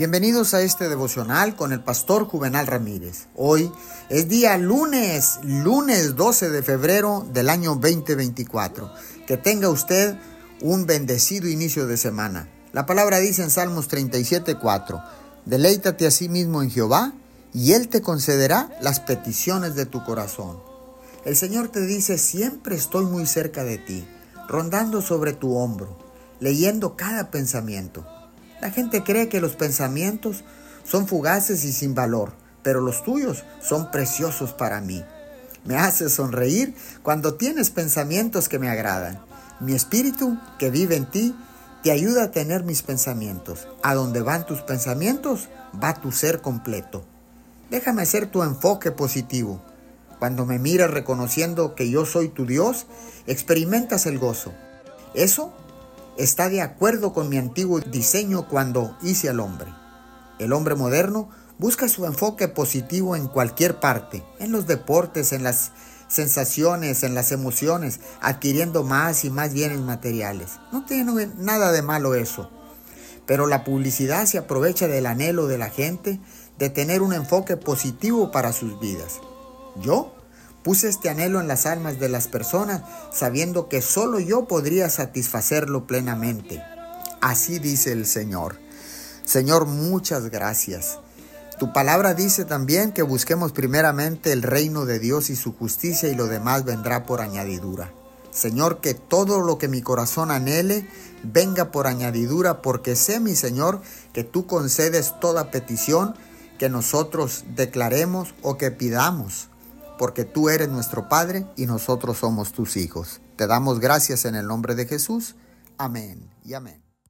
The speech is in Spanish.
Bienvenidos a este devocional con el pastor Juvenal Ramírez. Hoy es día lunes, lunes 12 de febrero del año 2024. Que tenga usted un bendecido inicio de semana. La palabra dice en Salmos 37:4, Deleítate a sí mismo en Jehová y Él te concederá las peticiones de tu corazón. El Señor te dice, siempre estoy muy cerca de ti, rondando sobre tu hombro, leyendo cada pensamiento. La gente cree que los pensamientos son fugaces y sin valor, pero los tuyos son preciosos para mí. Me haces sonreír cuando tienes pensamientos que me agradan. Mi espíritu que vive en ti te ayuda a tener mis pensamientos. A donde van tus pensamientos, va tu ser completo. Déjame ser tu enfoque positivo. Cuando me miras reconociendo que yo soy tu Dios, experimentas el gozo. Eso está de acuerdo con mi antiguo diseño cuando hice al hombre. El hombre moderno busca su enfoque positivo en cualquier parte, en los deportes, en las sensaciones, en las emociones, adquiriendo más y más bienes materiales. No tiene nada de malo eso. Pero la publicidad se aprovecha del anhelo de la gente de tener un enfoque positivo para sus vidas. Yo puse este anhelo en las almas de las personas sabiendo que solo yo podría satisfacerlo plenamente. Así dice el Señor. Señor, muchas gracias. Tu palabra dice también que busquemos primeramente el reino de Dios y su justicia y lo demás vendrá por añadidura. Señor, que todo lo que mi corazón anhele venga por añadidura, porque sé, mi Señor, que tú concedes toda petición que nosotros declaremos o que pidamos, porque tú eres nuestro Padre y nosotros somos tus hijos. Te damos gracias en el nombre de Jesús. Amén y amén.